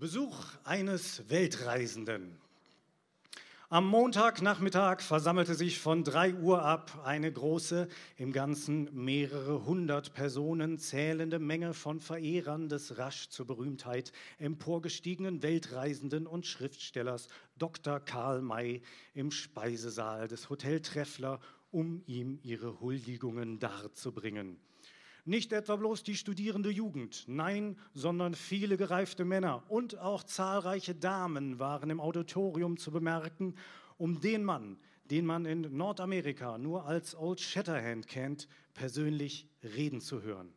Besuch eines Weltreisenden. Am Montagnachmittag versammelte sich von 3 Uhr ab eine große, im Ganzen mehrere hundert Personen zählende Menge von Verehrern des rasch zur Berühmtheit emporgestiegenen Weltreisenden und Schriftstellers Dr. Karl May im Speisesaal des Hotel Treffler, um ihm ihre Huldigungen darzubringen. Nicht etwa bloß die studierende Jugend, nein, sondern viele gereifte Männer und auch zahlreiche Damen waren im Auditorium zu bemerken, um den Mann, den man in Nordamerika nur als Old Shatterhand kennt, persönlich reden zu hören.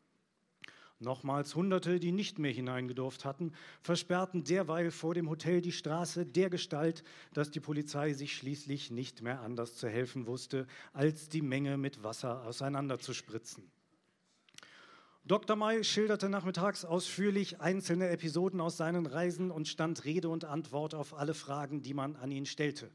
Nochmals Hunderte, die nicht mehr hineingedurft hatten, versperrten derweil vor dem Hotel die Straße der Gestalt, dass die Polizei sich schließlich nicht mehr anders zu helfen wusste, als die Menge mit Wasser auseinanderzuspritzen. Dr. May schilderte nachmittags ausführlich einzelne Episoden aus seinen Reisen und stand Rede und Antwort auf alle Fragen, die man an ihn stellte.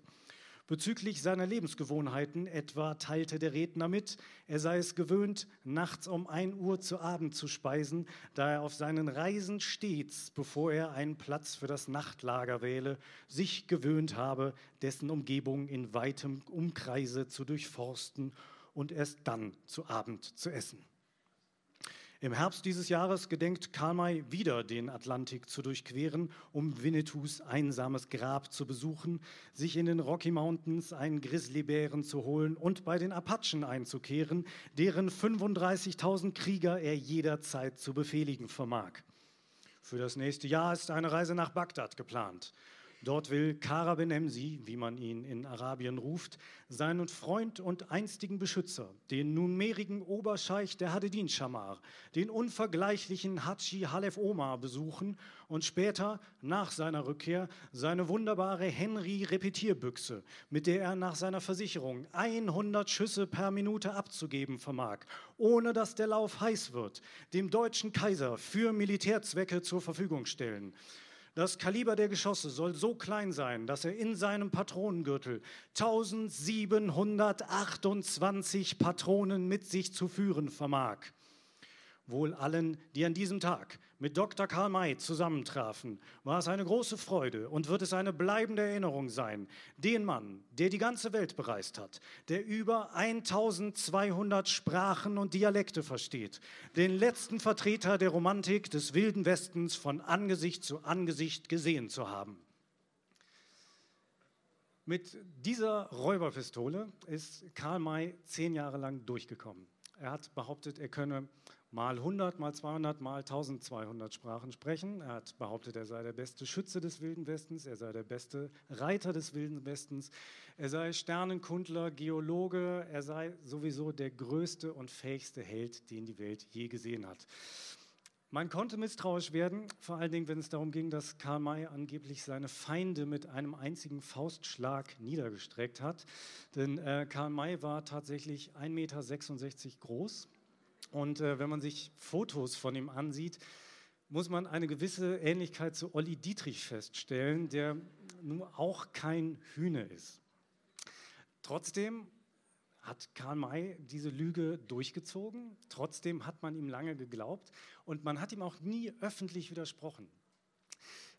Bezüglich seiner Lebensgewohnheiten etwa teilte der Redner mit, er sei es gewöhnt, nachts um 1 Uhr zu Abend zu speisen, da er auf seinen Reisen stets, bevor er einen Platz für das Nachtlager wähle, sich gewöhnt habe, dessen Umgebung in weitem Umkreise zu durchforsten und erst dann zu Abend zu essen. Im Herbst dieses Jahres gedenkt Karl May wieder den Atlantik zu durchqueren, um Winnetous einsames Grab zu besuchen, sich in den Rocky Mountains einen Grizzlybären zu holen und bei den Apachen einzukehren, deren 35.000 Krieger er jederzeit zu befehligen vermag. Für das nächste Jahr ist eine Reise nach Bagdad geplant. Dort will Kara Benemsi, wie man ihn in Arabien ruft, seinen Freund und einstigen Beschützer, den nunmehrigen Oberscheich der Hadedin Shamar, den unvergleichlichen Haji Halef Omar besuchen und später, nach seiner Rückkehr, seine wunderbare Henry-Repetierbüchse, mit der er nach seiner Versicherung 100 Schüsse per Minute abzugeben vermag, ohne dass der Lauf heiß wird, dem deutschen Kaiser für Militärzwecke zur Verfügung stellen. Das Kaliber der Geschosse soll so klein sein, dass er in seinem Patronengürtel 1728 Patronen mit sich zu führen vermag. Wohl allen, die an diesem Tag mit Dr. Karl May zusammentrafen, war es eine große Freude und wird es eine bleibende Erinnerung sein, den Mann, der die ganze Welt bereist hat, der über 1200 Sprachen und Dialekte versteht, den letzten Vertreter der Romantik des wilden Westens von Angesicht zu Angesicht gesehen zu haben. Mit dieser Räuberpistole ist Karl May zehn Jahre lang durchgekommen. Er hat behauptet, er könne mal 100, mal 200, mal 1200 Sprachen sprechen. Er hat behauptet, er sei der beste Schütze des Wilden Westens, er sei der beste Reiter des Wilden Westens, er sei Sternenkundler, Geologe, er sei sowieso der größte und fähigste Held, den die Welt je gesehen hat. Man konnte misstrauisch werden, vor allen Dingen, wenn es darum ging, dass Karl May angeblich seine Feinde mit einem einzigen Faustschlag niedergestreckt hat. Denn äh, Karl May war tatsächlich 1,66 Meter groß, und äh, wenn man sich Fotos von ihm ansieht, muss man eine gewisse Ähnlichkeit zu Olli Dietrich feststellen, der nun auch kein Hühne ist. Trotzdem hat Karl May diese Lüge durchgezogen. Trotzdem hat man ihm lange geglaubt und man hat ihm auch nie öffentlich widersprochen.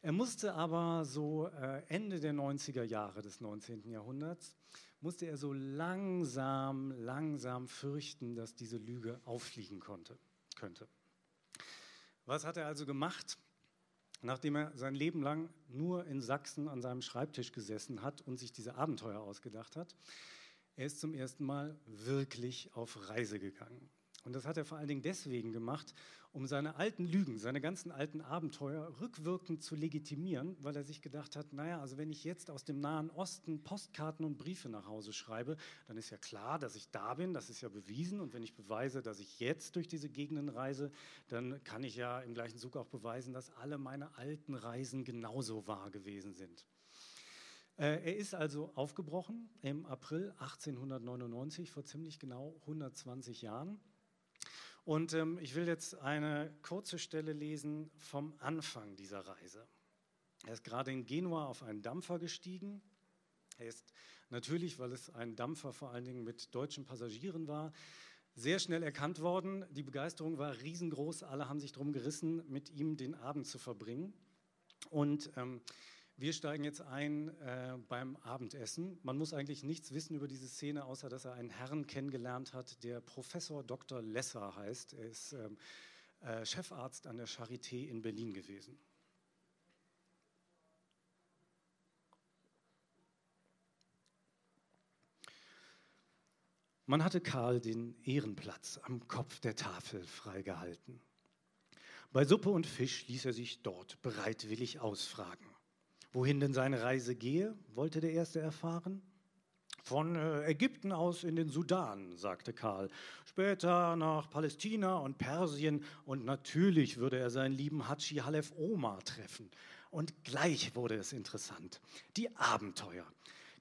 Er musste aber so äh, Ende der 90er Jahre des 19. Jahrhunderts musste er so langsam, langsam fürchten, dass diese Lüge auffliegen konnte, könnte. Was hat er also gemacht? Nachdem er sein Leben lang nur in Sachsen an seinem Schreibtisch gesessen hat und sich diese Abenteuer ausgedacht hat, er ist zum ersten Mal wirklich auf Reise gegangen. Und das hat er vor allen Dingen deswegen gemacht, um seine alten Lügen, seine ganzen alten Abenteuer rückwirkend zu legitimieren, weil er sich gedacht hat, naja, also wenn ich jetzt aus dem Nahen Osten Postkarten und Briefe nach Hause schreibe, dann ist ja klar, dass ich da bin, das ist ja bewiesen. Und wenn ich beweise, dass ich jetzt durch diese Gegenden reise, dann kann ich ja im gleichen Zug auch beweisen, dass alle meine alten Reisen genauso wahr gewesen sind. Äh, er ist also aufgebrochen im April 1899, vor ziemlich genau 120 Jahren. Und ähm, ich will jetzt eine kurze Stelle lesen vom Anfang dieser Reise. Er ist gerade in Genua auf einen Dampfer gestiegen. Er ist natürlich, weil es ein Dampfer vor allen Dingen mit deutschen Passagieren war, sehr schnell erkannt worden. Die Begeisterung war riesengroß. Alle haben sich darum gerissen, mit ihm den Abend zu verbringen. Und ähm, wir steigen jetzt ein äh, beim Abendessen. Man muss eigentlich nichts wissen über diese Szene, außer dass er einen Herrn kennengelernt hat, der Professor Dr. Lesser heißt. Er ist ähm, äh, Chefarzt an der Charité in Berlin gewesen. Man hatte Karl den Ehrenplatz am Kopf der Tafel freigehalten. Bei Suppe und Fisch ließ er sich dort bereitwillig ausfragen. Wohin denn seine Reise gehe, wollte der Erste erfahren. Von äh, Ägypten aus in den Sudan, sagte Karl. Später nach Palästina und Persien und natürlich würde er seinen lieben Hatschi Halef Omar treffen. Und gleich wurde es interessant. Die Abenteuer.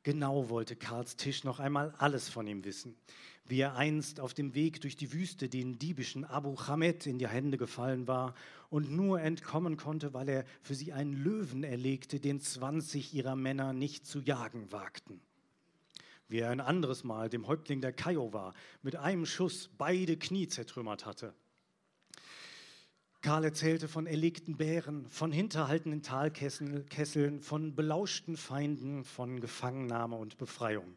Genau wollte Karls Tisch noch einmal alles von ihm wissen. Wie er einst auf dem Weg durch die Wüste den diebischen Abu Chamed in die Hände gefallen war und nur entkommen konnte, weil er für sie einen Löwen erlegte, den 20 ihrer Männer nicht zu jagen wagten. Wie er ein anderes Mal dem Häuptling der Kiowa mit einem Schuss beide Knie zertrümmert hatte. Karl erzählte von erlegten Bären, von hinterhaltenden Talkesseln, von belauschten Feinden, von Gefangennahme und Befreiung.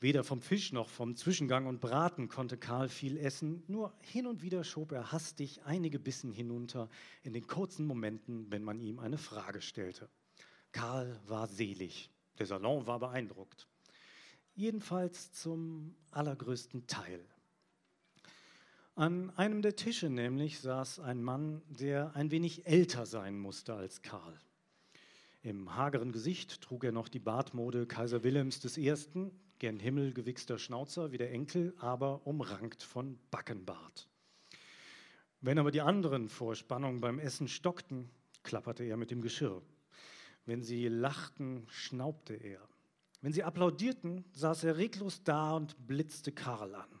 Weder vom Fisch noch vom Zwischengang und Braten konnte Karl viel essen, nur hin und wieder schob er hastig einige Bissen hinunter in den kurzen Momenten, wenn man ihm eine Frage stellte. Karl war selig, der Salon war beeindruckt. Jedenfalls zum allergrößten Teil. An einem der Tische nämlich saß ein Mann, der ein wenig älter sein musste als Karl. Im hageren Gesicht trug er noch die Bartmode Kaiser Wilhelms I., gern himmelgewichster Schnauzer wie der Enkel, aber umrankt von Backenbart. Wenn aber die anderen vor Spannung beim Essen stockten, klapperte er mit dem Geschirr. Wenn sie lachten, schnaubte er. Wenn sie applaudierten, saß er reglos da und blitzte Karl an.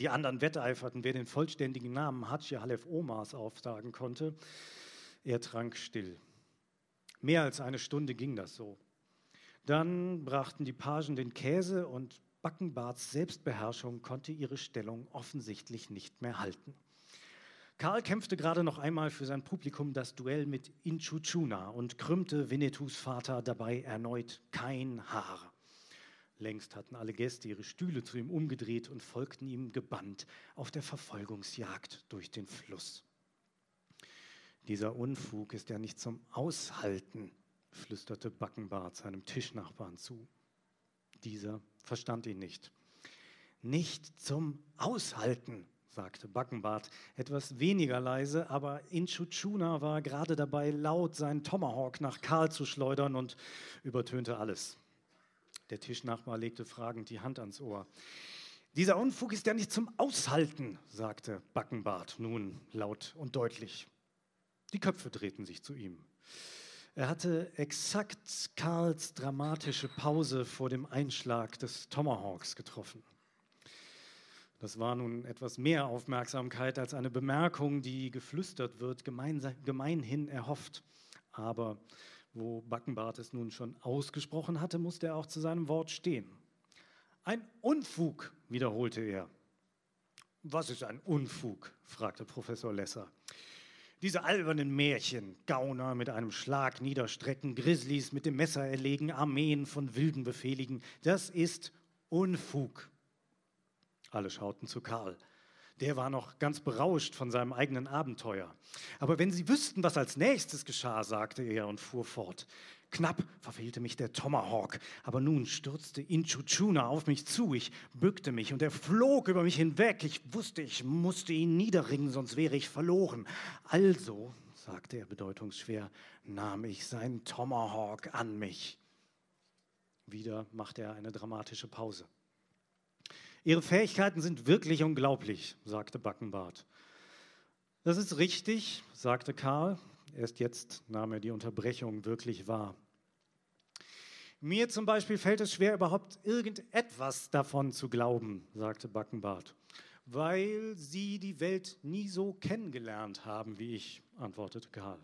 Die anderen wetteiferten, wer den vollständigen Namen Hatschi Halef Omas aufsagen konnte. Er trank still. Mehr als eine Stunde ging das so. Dann brachten die Pagen den Käse und Backenbarts Selbstbeherrschung konnte ihre Stellung offensichtlich nicht mehr halten. Karl kämpfte gerade noch einmal für sein Publikum das Duell mit Inchuchuna und krümmte Winnetous Vater dabei erneut kein Haar. Längst hatten alle Gäste ihre Stühle zu ihm umgedreht und folgten ihm gebannt auf der Verfolgungsjagd durch den Fluss. Dieser Unfug ist ja nicht zum Aushalten, flüsterte Backenbart seinem Tischnachbarn zu. Dieser verstand ihn nicht. Nicht zum Aushalten, sagte Backenbart, etwas weniger leise, aber Inchuchuna war gerade dabei, laut seinen Tomahawk nach Karl zu schleudern und übertönte alles. Der Tischnachbar legte fragend die Hand ans Ohr. Dieser Unfug ist ja nicht zum Aushalten, sagte Backenbart nun laut und deutlich. Die Köpfe drehten sich zu ihm. Er hatte exakt Karls dramatische Pause vor dem Einschlag des Tomahawks getroffen. Das war nun etwas mehr Aufmerksamkeit als eine Bemerkung, die geflüstert wird, gemeinhin erhofft. Aber wo Backenbart es nun schon ausgesprochen hatte, musste er auch zu seinem Wort stehen. Ein Unfug, wiederholte er. Was ist ein Unfug? fragte Professor Lesser. Diese albernen Märchen, Gauner mit einem Schlag niederstrecken, Grizzlies mit dem Messer erlegen, Armeen von Wilden befehligen, das ist Unfug. Alle schauten zu Karl. Der war noch ganz berauscht von seinem eigenen Abenteuer. Aber wenn Sie wüssten, was als nächstes geschah, sagte er und fuhr fort. Knapp verfehlte mich der Tomahawk, aber nun stürzte Inchuchuna auf mich zu. Ich bückte mich und er flog über mich hinweg. Ich wusste, ich musste ihn niederringen, sonst wäre ich verloren. Also, sagte er bedeutungsschwer, nahm ich seinen Tomahawk an mich. Wieder machte er eine dramatische Pause. Ihre Fähigkeiten sind wirklich unglaublich, sagte Backenbart. Das ist richtig, sagte Karl. Erst jetzt nahm er die Unterbrechung wirklich wahr. Mir zum Beispiel fällt es schwer, überhaupt irgendetwas davon zu glauben, sagte Backenbart, weil Sie die Welt nie so kennengelernt haben wie ich, antwortete Karl.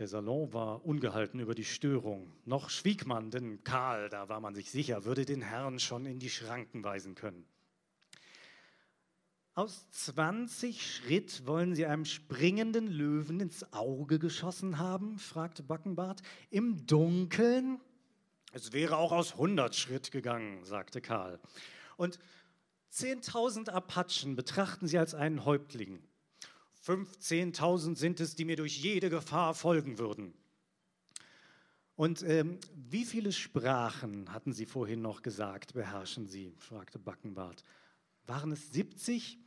Der Salon war ungehalten über die Störung. Noch schwieg man, denn Karl, da war man sich sicher, würde den Herrn schon in die Schranken weisen können. Aus 20 Schritt wollen Sie einem springenden Löwen ins Auge geschossen haben? fragte Backenbart. Im Dunkeln? Es wäre auch aus 100 Schritt gegangen, sagte Karl. Und 10.000 Apachen betrachten Sie als einen Häuptling. 15.000 sind es, die mir durch jede Gefahr folgen würden. Und ähm, wie viele Sprachen, hatten Sie vorhin noch gesagt, beherrschen Sie? fragte Backenbart. Waren es 70?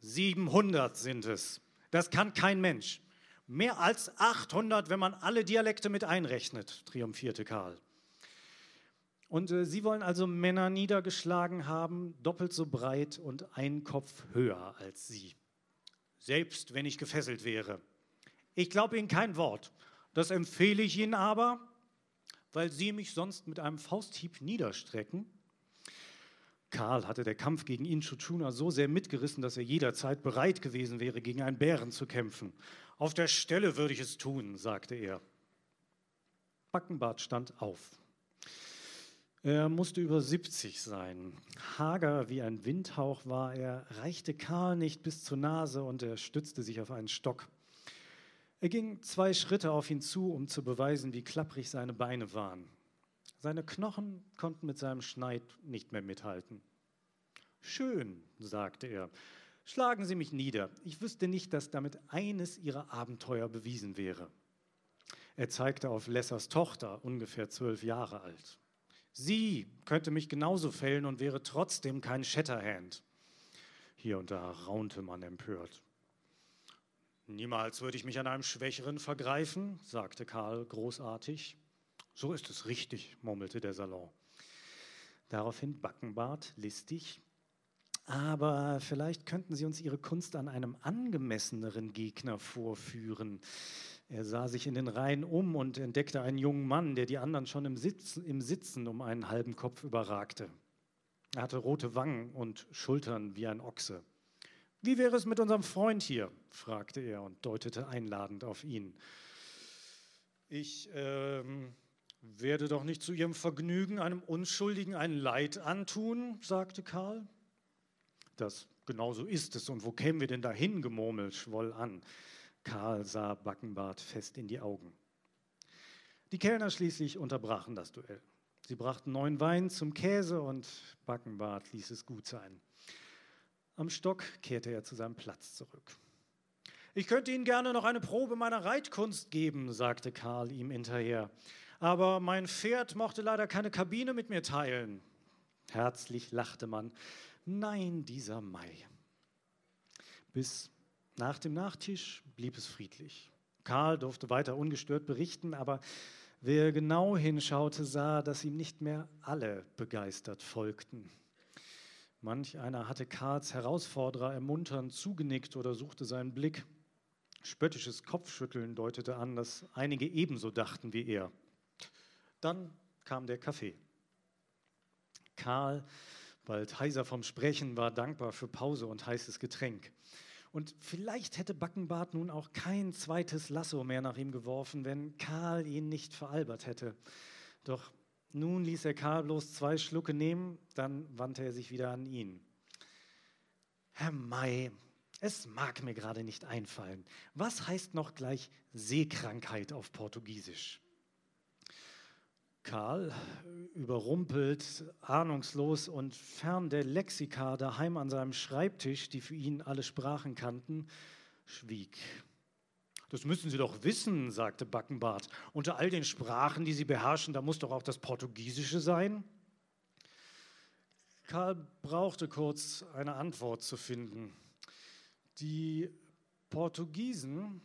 700 sind es. Das kann kein Mensch. Mehr als 800, wenn man alle Dialekte mit einrechnet, triumphierte Karl. Und äh, Sie wollen also Männer niedergeschlagen haben, doppelt so breit und ein Kopf höher als Sie. Selbst wenn ich gefesselt wäre. Ich glaube Ihnen kein Wort. Das empfehle ich Ihnen aber, weil Sie mich sonst mit einem Fausthieb niederstrecken Karl hatte der Kampf gegen Inchuchuna so sehr mitgerissen, dass er jederzeit bereit gewesen wäre, gegen einen Bären zu kämpfen. Auf der Stelle würde ich es tun, sagte er. Backenbart stand auf. Er musste über 70 sein. Hager wie ein Windhauch war er, reichte Karl nicht bis zur Nase und er stützte sich auf einen Stock. Er ging zwei Schritte auf ihn zu, um zu beweisen, wie klapprig seine Beine waren. Seine Knochen konnten mit seinem Schneid nicht mehr mithalten. Schön, sagte er, schlagen Sie mich nieder. Ich wüsste nicht, dass damit eines Ihrer Abenteuer bewiesen wäre. Er zeigte auf Lessers Tochter, ungefähr zwölf Jahre alt. Sie könnte mich genauso fällen und wäre trotzdem kein Shatterhand. Hier und da raunte man empört. Niemals würde ich mich an einem Schwächeren vergreifen, sagte Karl großartig. So ist es richtig, murmelte der Salon. Daraufhin Backenbart, listig. Aber vielleicht könnten Sie uns Ihre Kunst an einem angemesseneren Gegner vorführen. Er sah sich in den Reihen um und entdeckte einen jungen Mann, der die anderen schon im Sitzen, im Sitzen um einen halben Kopf überragte. Er hatte rote Wangen und Schultern wie ein Ochse. Wie wäre es mit unserem Freund hier? fragte er und deutete einladend auf ihn. Ich ähm, werde doch nicht zu ihrem Vergnügen einem Unschuldigen ein Leid antun, sagte Karl. Das genau so ist es. Und wo kämen wir denn dahin, gemurmelt, schwoll an. Karl sah Backenbart fest in die Augen. Die Kellner schließlich unterbrachen das Duell. Sie brachten neuen Wein zum Käse und Backenbart ließ es gut sein. Am Stock kehrte er zu seinem Platz zurück. Ich könnte Ihnen gerne noch eine Probe meiner Reitkunst geben, sagte Karl ihm hinterher aber mein Pferd mochte leider keine Kabine mit mir teilen. Herzlich lachte man. Nein, dieser Mai. Bis nach dem Nachtisch blieb es friedlich. Karl durfte weiter ungestört berichten, aber wer genau hinschaute, sah, dass ihm nicht mehr alle begeistert folgten. Manch einer hatte Karls Herausforderer ermunternd zugenickt oder suchte seinen Blick. Spöttisches Kopfschütteln deutete an, dass einige ebenso dachten wie er. Dann kam der Kaffee. Karl, bald heiser vom Sprechen, war dankbar für Pause und heißes Getränk. Und vielleicht hätte Backenbart nun auch kein zweites Lasso mehr nach ihm geworfen, wenn Karl ihn nicht veralbert hätte. Doch nun ließ er Karl bloß zwei Schlucke nehmen, dann wandte er sich wieder an ihn. Herr May, es mag mir gerade nicht einfallen. Was heißt noch gleich Seekrankheit auf Portugiesisch? Karl, überrumpelt, ahnungslos und fern der Lexika daheim an seinem Schreibtisch, die für ihn alle Sprachen kannten, schwieg. Das müssen Sie doch wissen, sagte Backenbart. Unter all den Sprachen, die Sie beherrschen, da muss doch auch das Portugiesische sein. Karl brauchte kurz eine Antwort zu finden. Die Portugiesen,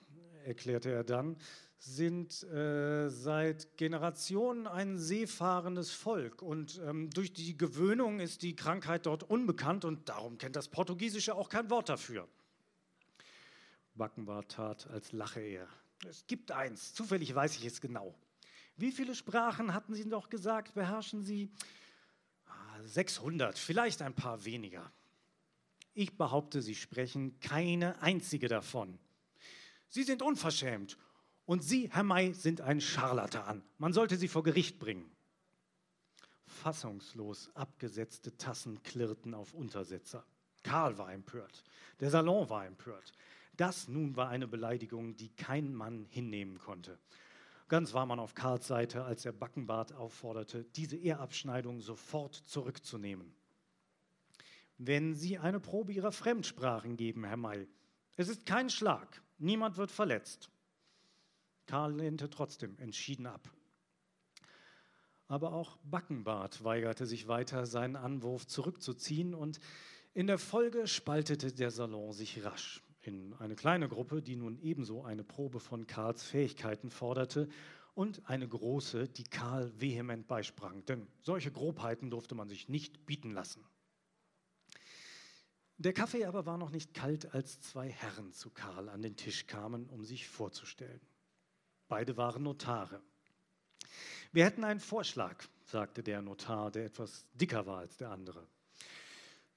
erklärte er dann, sind äh, seit Generationen ein seefahrendes Volk und ähm, durch die Gewöhnung ist die Krankheit dort unbekannt und darum kennt das Portugiesische auch kein Wort dafür. Backenbart tat, als lache er. Es gibt eins, zufällig weiß ich es genau. Wie viele Sprachen hatten Sie doch gesagt, beherrschen Sie? 600, ah, vielleicht ein paar weniger. Ich behaupte, Sie sprechen keine einzige davon. Sie sind unverschämt und Sie, Herr May, sind ein Scharlatan. Man sollte Sie vor Gericht bringen. Fassungslos abgesetzte Tassen klirrten auf Untersetzer. Karl war empört. Der Salon war empört. Das nun war eine Beleidigung, die kein Mann hinnehmen konnte. Ganz war man auf Karls Seite, als er Backenbart aufforderte, diese Ehrabschneidung sofort zurückzunehmen. Wenn Sie eine Probe Ihrer Fremdsprachen geben, Herr May, es ist kein Schlag, niemand wird verletzt. Karl lehnte trotzdem entschieden ab. Aber auch Backenbart weigerte sich weiter, seinen Anwurf zurückzuziehen und in der Folge spaltete der Salon sich rasch in eine kleine Gruppe, die nun ebenso eine Probe von Karls Fähigkeiten forderte, und eine große, die Karl vehement beisprang, denn solche Grobheiten durfte man sich nicht bieten lassen. Der Kaffee aber war noch nicht kalt, als zwei Herren zu Karl an den Tisch kamen, um sich vorzustellen. Beide waren Notare. Wir hätten einen Vorschlag, sagte der Notar, der etwas dicker war als der andere.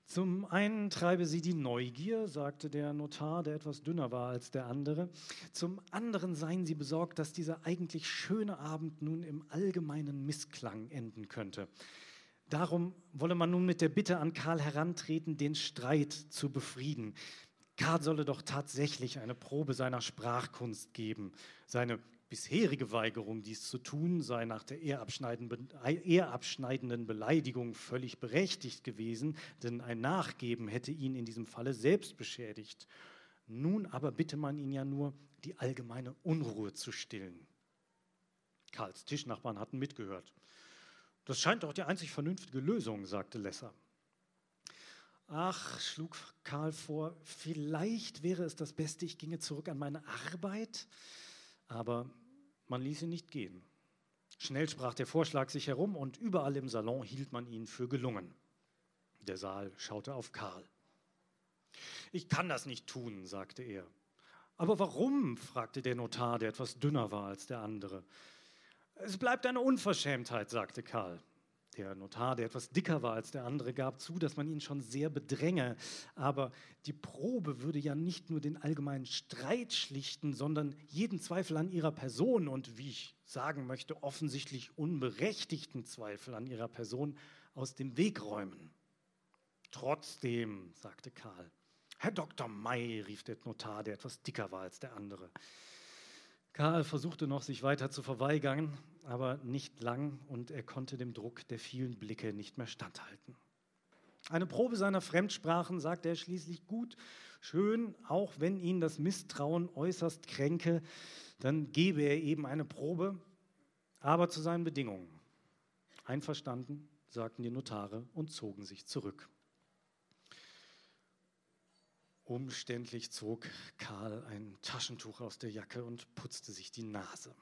Zum einen treibe sie die Neugier, sagte der Notar, der etwas dünner war als der andere. Zum anderen seien sie besorgt, dass dieser eigentlich schöne Abend nun im allgemeinen Missklang enden könnte. Darum wolle man nun mit der Bitte an Karl herantreten, den Streit zu befrieden. Karl solle doch tatsächlich eine Probe seiner Sprachkunst geben, seine bisherige Weigerung, dies zu tun, sei nach der ehrabschneidenden Beleidigung völlig berechtigt gewesen, denn ein Nachgeben hätte ihn in diesem Falle selbst beschädigt. Nun aber bitte man ihn ja nur, die allgemeine Unruhe zu stillen. Karls Tischnachbarn hatten mitgehört. Das scheint doch die einzig vernünftige Lösung, sagte Lesser. Ach, schlug Karl vor, vielleicht wäre es das Beste, ich ginge zurück an meine Arbeit. Aber man ließ ihn nicht gehen. Schnell sprach der Vorschlag sich herum und überall im Salon hielt man ihn für gelungen. Der Saal schaute auf Karl. Ich kann das nicht tun, sagte er. Aber warum? fragte der Notar, der etwas dünner war als der andere. Es bleibt eine Unverschämtheit, sagte Karl. Der Notar, der etwas dicker war als der andere, gab zu, dass man ihn schon sehr bedränge. Aber die Probe würde ja nicht nur den allgemeinen Streit schlichten, sondern jeden Zweifel an ihrer Person und, wie ich sagen möchte, offensichtlich unberechtigten Zweifel an ihrer Person aus dem Weg räumen. Trotzdem, sagte Karl. Herr Dr. May, rief der Notar, der etwas dicker war als der andere. Karl versuchte noch, sich weiter zu verweigern, aber nicht lang und er konnte dem Druck der vielen Blicke nicht mehr standhalten. Eine Probe seiner Fremdsprachen sagte er schließlich gut, schön, auch wenn ihn das Misstrauen äußerst kränke, dann gebe er eben eine Probe, aber zu seinen Bedingungen. Einverstanden, sagten die Notare und zogen sich zurück. Umständlich zog Karl ein Taschentuch aus der Jacke und putzte sich die Nase.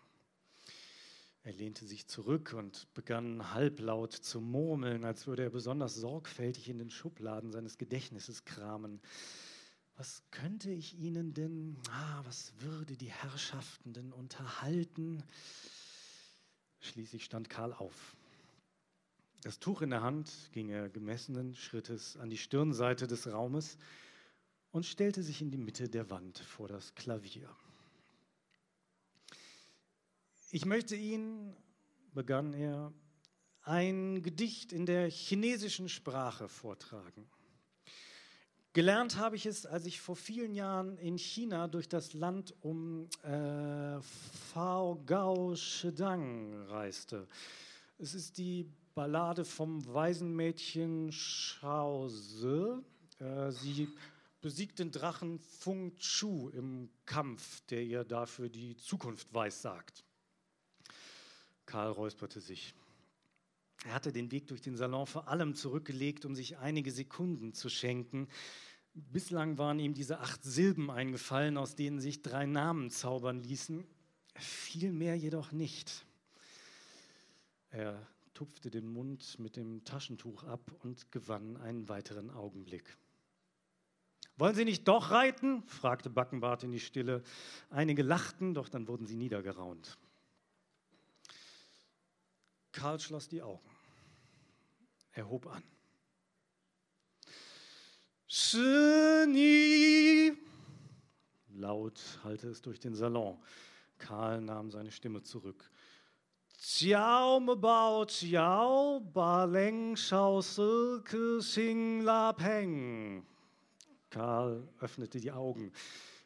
Er lehnte sich zurück und begann halblaut zu murmeln, als würde er besonders sorgfältig in den Schubladen seines Gedächtnisses kramen. Was könnte ich Ihnen denn, ah, was würde die Herrschaften denn unterhalten? Schließlich stand Karl auf. Das Tuch in der Hand ging er gemessenen Schrittes an die Stirnseite des Raumes und stellte sich in die Mitte der Wand vor das Klavier. Ich möchte Ihnen, begann er, ein Gedicht in der chinesischen Sprache vortragen. Gelernt habe ich es, als ich vor vielen Jahren in China durch das Land um äh, Fao Gao Shedang reiste. Es ist die Ballade vom Waisenmädchen Shao Zi. Äh, sie besiegt den Drachen Feng Chu im Kampf, der ihr dafür die Zukunft weissagt. Karl räusperte sich. Er hatte den Weg durch den Salon vor allem zurückgelegt, um sich einige Sekunden zu schenken. Bislang waren ihm diese acht Silben eingefallen, aus denen sich drei Namen zaubern ließen, viel mehr jedoch nicht. Er tupfte den Mund mit dem Taschentuch ab und gewann einen weiteren Augenblick. Wollen Sie nicht doch reiten? fragte Backenbart in die Stille. Einige lachten, doch dann wurden sie niedergeraunt. Karl schloss die Augen. Er hob an. Genie! Laut hallte es durch den Salon. Karl nahm seine Stimme zurück. Ciao Mebao Ciao Baleng Shao Se Ke Xing La Peng. Karl öffnete die Augen.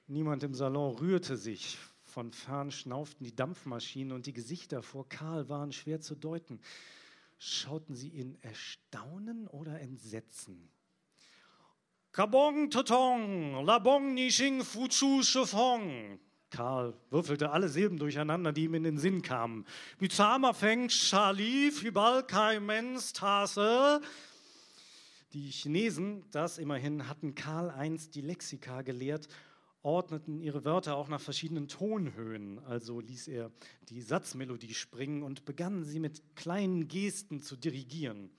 Niemand im Salon rührte sich. Von fern schnauften die Dampfmaschinen und die Gesichter vor Karl waren schwer zu deuten. Schauten sie in Erstaunen oder Entsetzen? Kabong Totong, Labong Nishing Fuchu Shifong. Karl würfelte alle Silben durcheinander, die ihm in den Sinn kamen. Bizama Feng Shali Fibal Kai Mens Tase. Die Chinesen, das immerhin, hatten Karl einst die Lexika gelehrt ordneten ihre Wörter auch nach verschiedenen Tonhöhen. Also ließ er die Satzmelodie springen und begann sie mit kleinen Gesten zu dirigieren.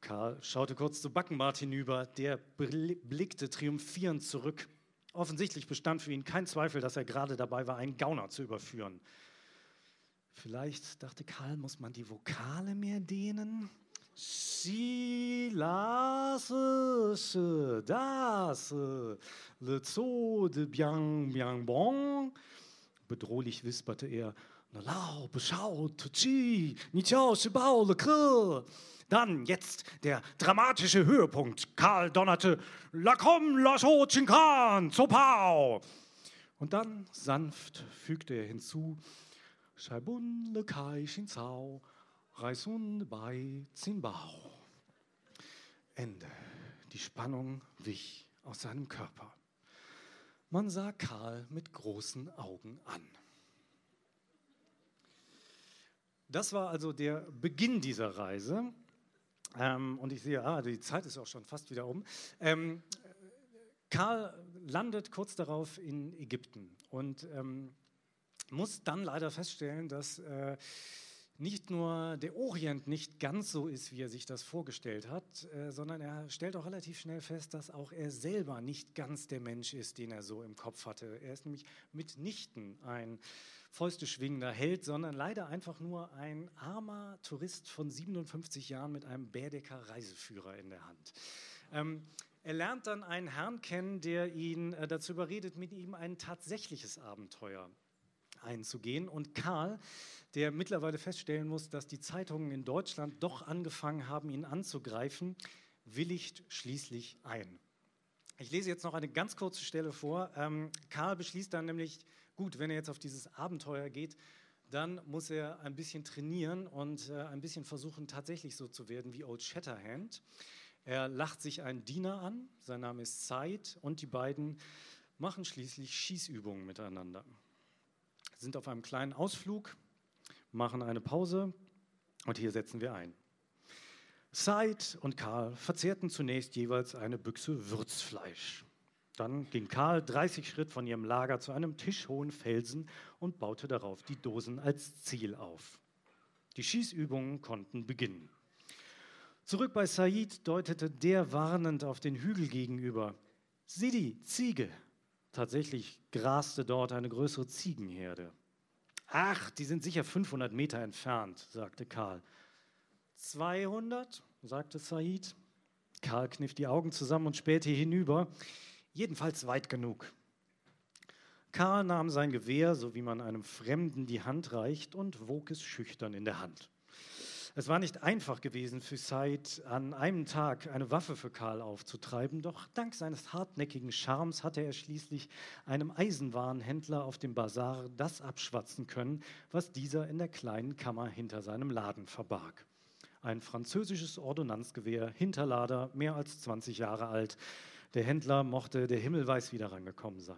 Karl schaute kurz zu Backenbart hinüber, der blickte triumphierend zurück. Offensichtlich bestand für ihn kein Zweifel, dass er gerade dabei war, einen Gauner zu überführen. Vielleicht, dachte Karl, muss man die Vokale mehr dehnen? Si, las, se, das, le zo de bien, bien bon. Bedrohlich wisperte er, na lau, beschau, chi, ni chao, shibao, le ke. Dann jetzt der dramatische Höhepunkt. Karl donnerte, la kom, la sho, chinkan, zopau. Und dann sanft fügte er hinzu, Shaibun le kai shin zao, Reisun bei Zimbao. Ende. Die Spannung wich aus seinem Körper. Man sah Karl mit großen Augen an. Das war also der Beginn dieser Reise. Ähm, und ich sehe, ah, die Zeit ist auch schon fast wieder um. Ähm, Karl landet kurz darauf in Ägypten und ähm, muss dann leider feststellen, dass äh, nicht nur der Orient nicht ganz so ist, wie er sich das vorgestellt hat, äh, sondern er stellt auch relativ schnell fest, dass auch er selber nicht ganz der Mensch ist, den er so im Kopf hatte. Er ist nämlich mitnichten ein Fäuste schwingender Held, sondern leider einfach nur ein armer Tourist von 57 Jahren mit einem Bärdecker Reiseführer in der Hand. Ähm, er lernt dann einen Herrn kennen, der ihn äh, dazu überredet, mit ihm ein tatsächliches Abenteuer einzugehen. Und Karl der mittlerweile feststellen muss, dass die Zeitungen in Deutschland doch angefangen haben, ihn anzugreifen, willigt schließlich ein. Ich lese jetzt noch eine ganz kurze Stelle vor. Ähm, Karl beschließt dann nämlich, gut, wenn er jetzt auf dieses Abenteuer geht, dann muss er ein bisschen trainieren und äh, ein bisschen versuchen, tatsächlich so zu werden wie Old Shatterhand. Er lacht sich einen Diener an, sein Name ist Said, und die beiden machen schließlich Schießübungen miteinander. Sind auf einem kleinen Ausflug machen eine Pause und hier setzen wir ein. Said und Karl verzehrten zunächst jeweils eine Büchse Würzfleisch. Dann ging Karl 30 Schritt von ihrem Lager zu einem tischhohen Felsen und baute darauf die Dosen als Ziel auf. Die Schießübungen konnten beginnen. Zurück bei Said deutete der warnend auf den Hügel gegenüber. Sidi, Ziege. Tatsächlich graste dort eine größere Ziegenherde. Ach, die sind sicher 500 Meter entfernt, sagte Karl. 200, sagte Said. Karl kniff die Augen zusammen und spähte hinüber. Jedenfalls weit genug. Karl nahm sein Gewehr, so wie man einem Fremden die Hand reicht, und wog es schüchtern in der Hand. Es war nicht einfach gewesen für Said, an einem Tag eine Waffe für Karl aufzutreiben, doch dank seines hartnäckigen Charmes hatte er schließlich einem Eisenwarenhändler auf dem Bazar das abschwatzen können, was dieser in der kleinen Kammer hinter seinem Laden verbarg. Ein französisches Ordonnanzgewehr, Hinterlader, mehr als 20 Jahre alt. Der Händler mochte der Himmel weiß wieder rangekommen sein.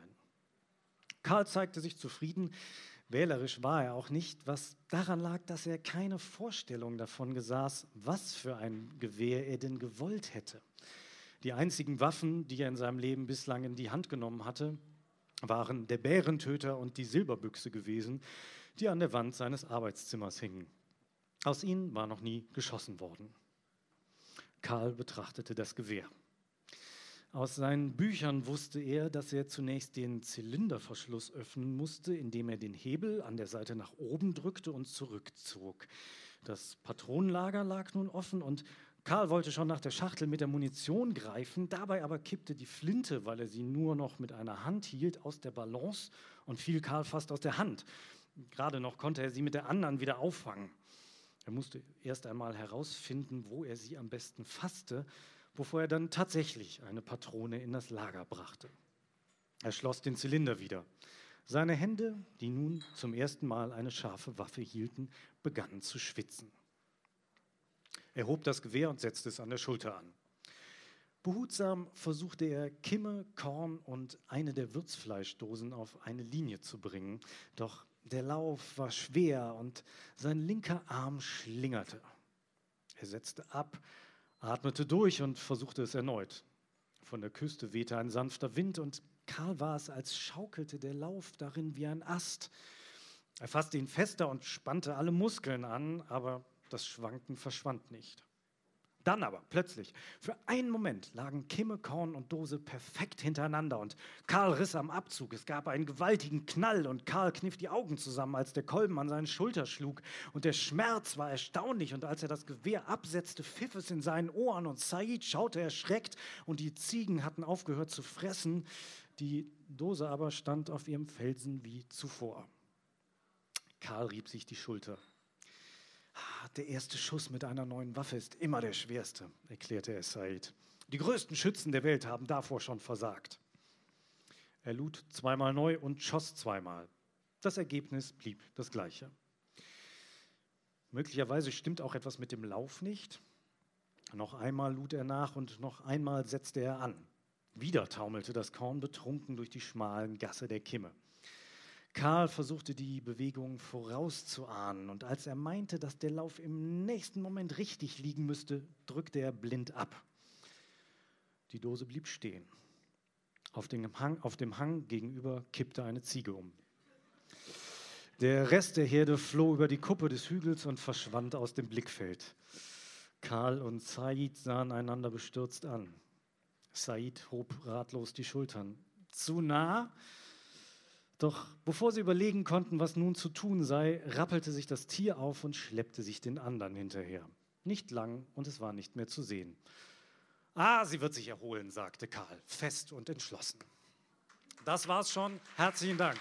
Karl zeigte sich zufrieden, Wählerisch war er auch nicht, was daran lag, dass er keine Vorstellung davon besaß, was für ein Gewehr er denn gewollt hätte. Die einzigen Waffen, die er in seinem Leben bislang in die Hand genommen hatte, waren der Bärentöter und die Silberbüchse gewesen, die an der Wand seines Arbeitszimmers hingen. Aus ihnen war noch nie geschossen worden. Karl betrachtete das Gewehr. Aus seinen Büchern wusste er, dass er zunächst den Zylinderverschluss öffnen musste, indem er den Hebel an der Seite nach oben drückte und zurückzog. Das Patronenlager lag nun offen und Karl wollte schon nach der Schachtel mit der Munition greifen, dabei aber kippte die Flinte, weil er sie nur noch mit einer Hand hielt, aus der Balance und fiel Karl fast aus der Hand. Gerade noch konnte er sie mit der anderen wieder auffangen. Er musste erst einmal herausfinden, wo er sie am besten fasste, bevor er dann tatsächlich eine Patrone in das Lager brachte. Er schloss den Zylinder wieder. Seine Hände, die nun zum ersten Mal eine scharfe Waffe hielten, begannen zu schwitzen. Er hob das Gewehr und setzte es an der Schulter an. Behutsam versuchte er, Kimme, Korn und eine der Würzfleischdosen auf eine Linie zu bringen, doch der Lauf war schwer und sein linker Arm schlingerte. Er setzte ab, atmete durch und versuchte es erneut. Von der Küste wehte ein sanfter Wind und Karl war es, als schaukelte der Lauf darin wie ein Ast. Er fasste ihn fester und spannte alle Muskeln an, aber das Schwanken verschwand nicht. Dann aber plötzlich, für einen Moment lagen Kimme, Korn und Dose perfekt hintereinander und Karl riss am Abzug. Es gab einen gewaltigen Knall und Karl kniff die Augen zusammen, als der Kolben an seinen Schulter schlug. Und der Schmerz war erstaunlich und als er das Gewehr absetzte, pfiff es in seinen Ohren und Said schaute erschreckt und die Ziegen hatten aufgehört zu fressen. Die Dose aber stand auf ihrem Felsen wie zuvor. Karl rieb sich die Schulter. Ah, der erste Schuss mit einer neuen Waffe ist immer der schwerste, erklärte er Said. Die größten Schützen der Welt haben davor schon versagt. Er lud zweimal neu und schoss zweimal. Das Ergebnis blieb das gleiche. Möglicherweise stimmt auch etwas mit dem Lauf nicht. Noch einmal lud er nach und noch einmal setzte er an. Wieder taumelte das Korn betrunken durch die schmalen Gasse der Kimme. Karl versuchte die Bewegung vorauszuahnen und als er meinte, dass der Lauf im nächsten Moment richtig liegen müsste, drückte er blind ab. Die Dose blieb stehen. Auf dem Hang, auf dem Hang gegenüber kippte eine Ziege um. Der Rest der Herde floh über die Kuppe des Hügels und verschwand aus dem Blickfeld. Karl und Said sahen einander bestürzt an. Said hob ratlos die Schultern. Zu nah? Doch bevor sie überlegen konnten, was nun zu tun sei, rappelte sich das Tier auf und schleppte sich den anderen hinterher. Nicht lang und es war nicht mehr zu sehen. Ah, sie wird sich erholen, sagte Karl, fest und entschlossen. Das war's schon. Herzlichen Dank.